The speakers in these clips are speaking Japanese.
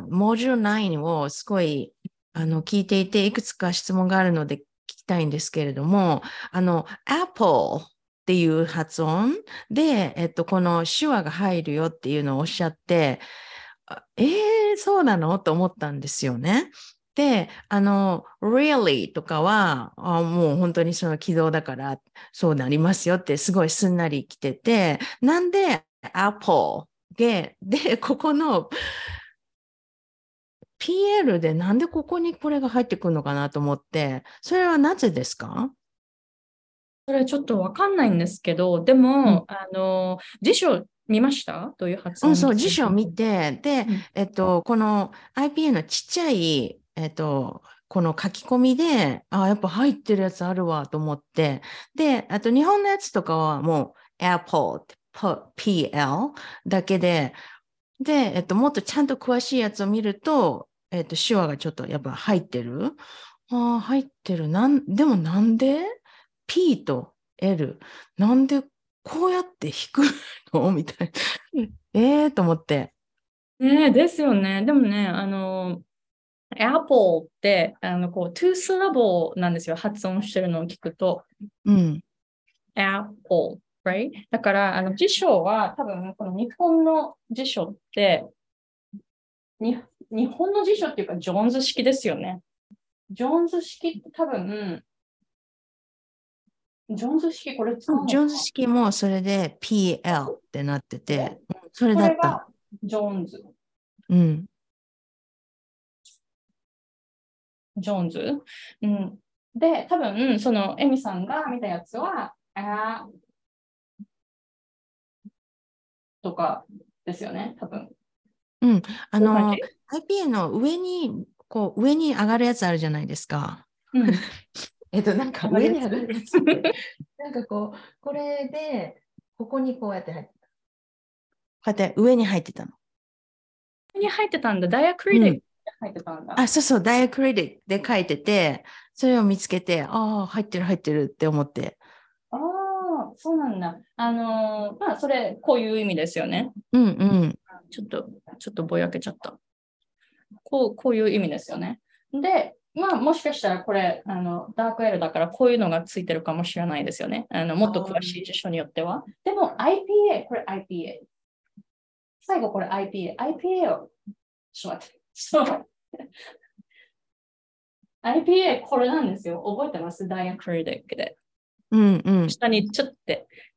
モジュール9をすごいあの聞いていて、いくつか質問があるので聞きたいんですけれども、あの、Apple っていう発音で、えっと、この手話が入るよっていうのをおっしゃって、えー、そうなのと思ったんですよね。で、あの、really とかは、あもう本当にその軌道だから、そうなりますよってすごいすんなり来てて、なんで Apple で、で、ここの PL でなんでここにこれが入ってくるのかなと思って、それはなぜですか？それちょっとわかんないんですけど、でも、うん、あの、辞書見ました？どういう発音、うん、そう、辞書を見て、で、うん、えっと、この IPA のちっちゃい、えっと、この書き込みで、あ、やっぱ入ってるやつあるわと思って、で、あと日本のやつとかはもう Apple、PL だけで、で、えっと、もっとちゃんと詳しいやつを見ると、えっと、手話がちょっとやっぱ入ってる？ああ、入ってる。なん、でもなんで？P と L、なんでこうやって弾くの？みたいな。ええと思って。ねですよね。でもね、あの、Apple って、あの、こう、2スラボなんですよ。発音してるのを聞くと。うん。Apple, right? だから、あの、辞書は多分、この日本の辞書って、に日本の辞書っていうか、ジョーンズ式ですよね。ジョーンズ式って多分、ジョーンズ式これ使うジョーンズ式もそれで PL ってなってて、それだった。ジョーンズ。うん。ジョーンズ？うん。で、多分、その、エミさんが見たやつは、あとかですよね、多分。うん。あの、IPA の上に、こう、上に上がるやつあるじゃないですか。うん、えっと、なんか上に上がるやつなんかこう、これで、ここにこうやって入ってた。こうやって上に入ってたの。上に入ってたんだ。ダイアクリティック入ってたんだ。あ、そうそう、ダイアクリティックで書いてて、それを見つけて、ああ、入ってる入ってるって思って。ああ、そうなんだ。あのー、まあ、それ、こういう意味ですよね。うんうん。ちょっと、ちょっとぼやけちゃった。こう、こういう意味ですよね。で、まあ、もしかしたらこれ、あの、ダークエルだからこういうのがついてるかもしれないですよね。あの、もっと詳しい辞書によっては。でも IPA、これ IPA。最後これ IPA。IPA を、ちょっと待って。ちょっと待って。IPA これなんですよ。覚えてます？ダイアクリティックで。うんうん。下にちょっと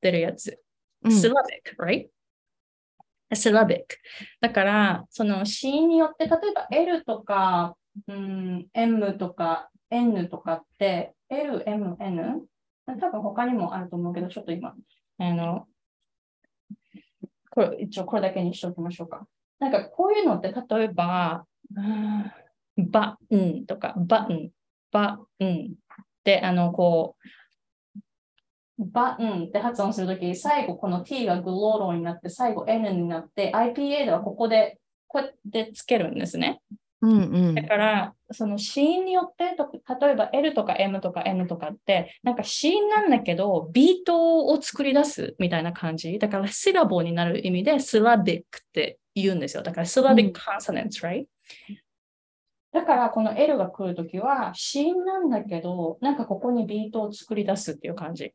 出るやつ。スラビック、right? スラビック。だから、その死因によって、例えば L とか、うん、M とか N とかって、L、M、N? 多分他にもあると思うけど、ちょっと今、あの、これ、一応これだけにしておきましょうか。なんかこういうのって、例えば、バンとか、バン、バンで、あの、こう、バンって発音するとき、最後この t がグローロになって、最後 n になって、IPA ではここで、こうやってつけるんですね。うんうん、だから、その子音によって、例えば L とか M とか N とかって、なんか子音なんだけど、ビートを作り出すみたいな感じ。だから、シラボになる意味で、スラビックって言うんですよ。だから、スラビックコンソナンツ、right? だから、この L が来るときは、子音なんだけど、なんかここにビートを作り出すっていう感じ。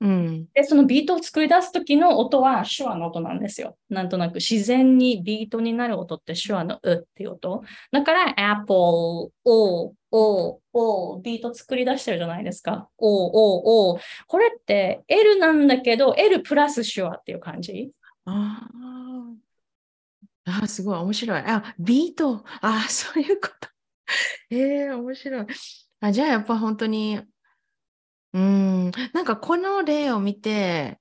うん、で、そのビートを作り出す時の音は手話の音なんですよ。なんとなく自然にビートになる音って手話のうっていう音。だから Apple、O、O、O、ビート作り出してるじゃないですか。O、O、O。これって L なんだけど、L プラス手話っていう感じ。ああ、すごい面白い。あ、ビート。あ、そういうこと。ええー、面白い。あじゃあやっぱ本当にうん、なんかこの例を見て、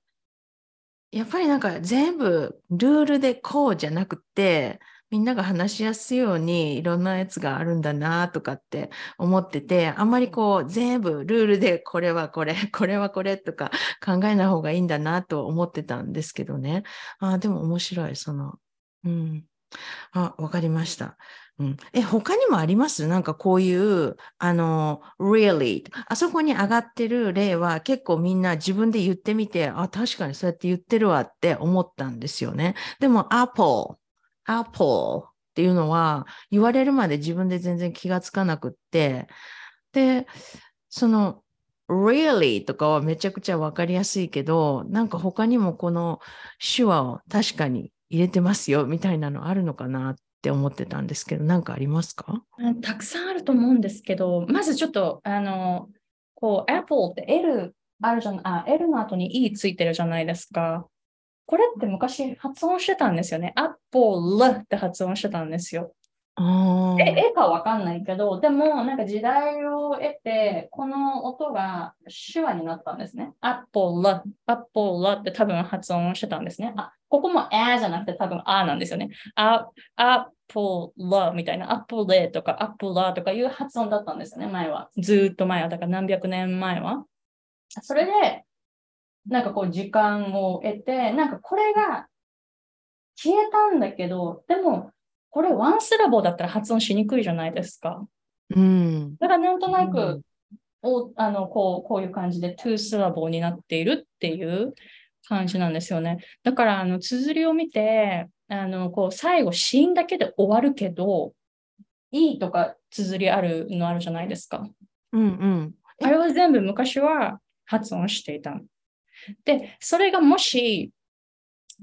やっぱりなんか全部ルールでこうじゃなくて、みんなが話しやすいようにいろんなやつがあるんだなとかって思ってて、あんまりこう全部ルールでこれはこれ、これはこれとか考えない方がいいんだなと思ってたんですけどね。あでも面白い、その、うん。あ、わかりました。うん、え、他にもあります？なんかこういう、あの、really。あそこに上がってる例は結構みんな自分で言ってみて、あ、確かにそうやって言ってるわって思ったんですよね。でも Apple、Apple っていうのは言われるまで自分で全然気がつかなくって、で、その really とかはめちゃくちゃわかりやすいけど、なんか他にもこの手話を確かに入れてますよみたいなのあるのかなって思ってたんですけど、何かありますか？たくさんあると思うんですけど、まずちょっと、あの、こう、Apple って L あるじゃん、あ、L の後に E ついてるじゃないですか。これって昔発音してたんですよね。Apple って発音してたんですよ。え、絵かわかんないけど、でも、なんか時代を得て、この音が手話になったんですね。アッポラ、アッポラって多分発音してたんですね。あ、ここもあじゃなくて多分あなんですよね。あ、アッポラみたいな、アッポレとかアッポラとかいう発音だったんですよね、前は。ずっと前は、だから何百年前は。それで、なんかこう時間を得て、なんかこれが消えたんだけど、でも、これワンスラボだったら発音しにくいじゃないですか。うん。だからなんとなく、うん、おあのこうこういう感じでトゥースラボになっているっていう感じなんですよね。だからあの綴りを見て、あのこう最後死因だけで終わるけど、いいとか綴りあるのあるじゃないですか。うんうん。あれは全部昔は発音していた。で、それがもし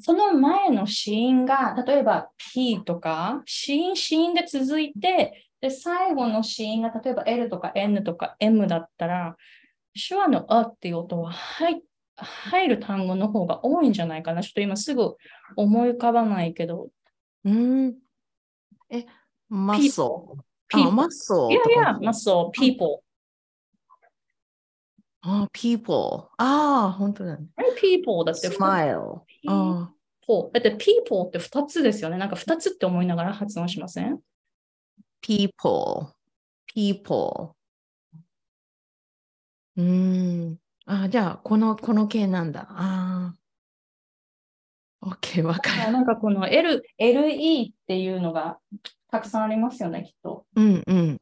その前の子音が、例えば P とか、子音、子音で続いて、で、最後の子音が例えば L とか N とか M だったら、手話のあっていう音は入入る単語の方が多いんじゃないかな。ちょっと今すぐ思い浮かばないけど。うん。え、マッソー。マッソー。いやいや、マッソー、people。あ、people。ああ、本当だね。people だって。smile。people。だって people って2つですよね。なんか2つって思いながら発音しません ?people。people。うん。あ、じゃあ、この、この系なんだ。ああ。OK、わかる。なんかこの L、LE っていうのがたくさんありますよね、きっと。うんうん。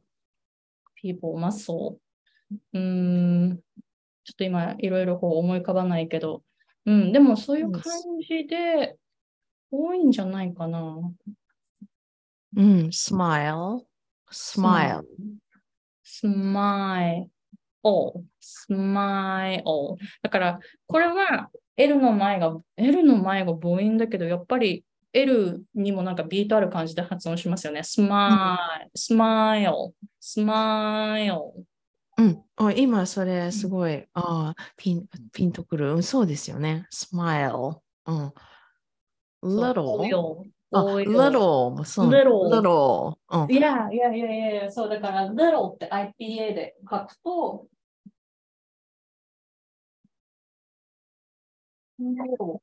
people まそう。うん。ちょっと今いろいろこう思い浮かばないけど、うん、でもそういう感じで多いんじゃないかな。うん、smile, smile. smile, smile. だから、これは L の前が、L の前が母音だけど、やっぱり L にもなんかビートある感じで発音しますよね。smile, smile, smile. うん。あ今、それすごい、あピンピンとくる。うん、そうですよね。smile。うん。little？あ、little。そう。little。little。うん。いやいやいやいや、そうだから、little って IPA で書くと、little。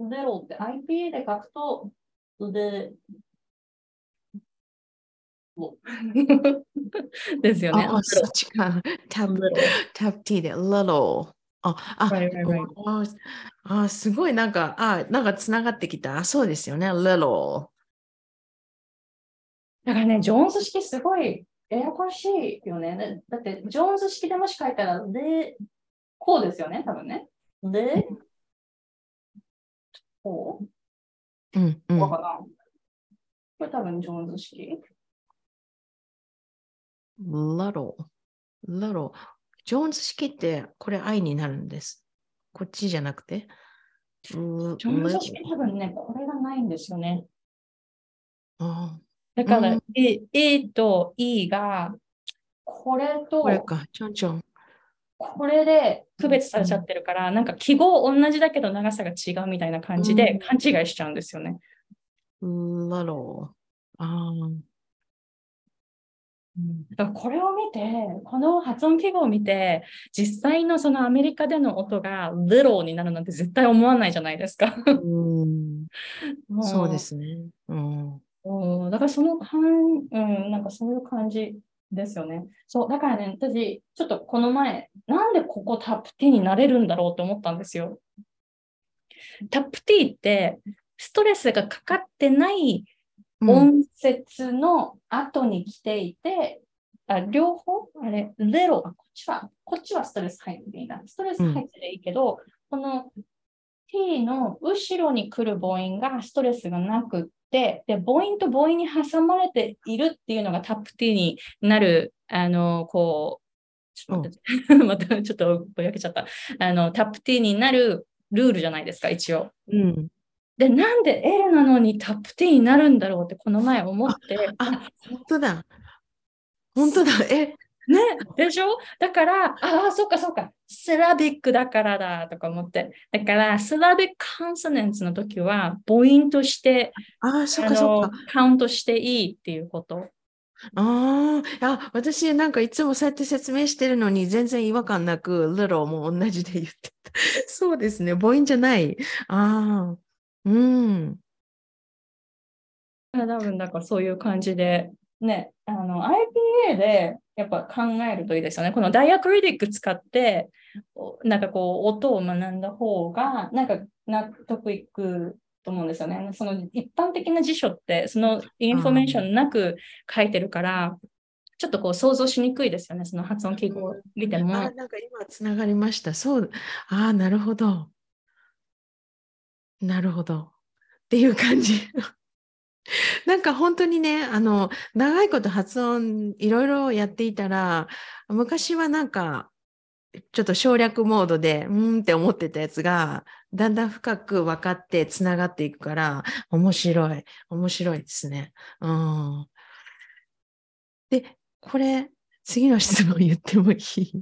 little って IPA で書くと、で、ですよね。あ、そっちか。タブ、タブ T で little。あ、あ、right, right, right. あ、すごいなんか、あ、なんかつながってきた。あ、そうですよね。little。だからね、ジョーンズ式すごいややこしいよね。だって、ジョーンズ式でもし書いたら、で、こうですよね、多分ね。で、こう？うん、うん。こうかな。これ多分ジョーンズ式。Little, little. ジョーンズ式ってこれ愛になるんです。こっちじゃなくて。ジョーンズ式多分ね、これがないんですよね。あだから、うん、A, A と E がこれとこれか、ちょんちょん。これで区別されちゃってるから、うん、なんか記号同じだけど長さが違うみたいな感じで勘違いしちゃうんですよね。うん、なるほど。ああ。だからこれを見て、この発音記号を見て、実際のそのアメリカでの音が little になるなんて絶対思わないじゃないですか。うん そうですね。うん、うん、だからその感、うん、なんかそういう感じですよね。そう、だからね、私、ちょっとこの前、なんでここタップ T になれるんだろうと思ったんですよ。タップ T ってストレスがかかってない音節の後に来ていて、うん、あ両方？あれ、ゼロ、こっちは、こっちはストレス入っていいな。ストレス入ってていいけど、うん、この t の後ろに来る母音がストレスがなくっで、で、母音と母音に挟まれているっていうのがタップ T になる、あの、こう、ちょっと待って、またちょっとぼやけちゃった。あの、タップ T になるルールじゃないですか、一応。うん。で、なんで L なのにタップ T になるんだろうってこの前思って、あ、本当だ。本当だ。え、ね、でしょ？だから、ああ、そっかそっか、スラビックだからだとか思って。だから、スラビックコンソナンツの時は母音としてああ、そっあかそっのか。カウントしていいっていうこと。あーあ、私なんかいつもそうやって説明してるのに全然違和感なく、little も同じで言ってた。そうですね。母音じゃない。ああ、うん。多分だからそういう感じで、ね、あの IPA でやっぱ考えるといいですよね。この diacritic 使って、おなんかこう音を学んだ方が、なんか納得いくと思うんですよね。その一般的な辞書って、そのインフォメーションなく書いてるから、ちょっとこう想像しにくいですよね。その発音記号を見ても。あ、なんか今つながりました。そう。ああ、なるほど。なるほど。っていう感じ。なんか本当にね、あの、長いこと発音いろいろやっていたら、昔はなんか、ちょっと省略モードで、うーんって思ってたやつが、だんだん深く分かってつながっていくから、面白い。面白いですね。うん。で、これ、次の質問言ってもいい？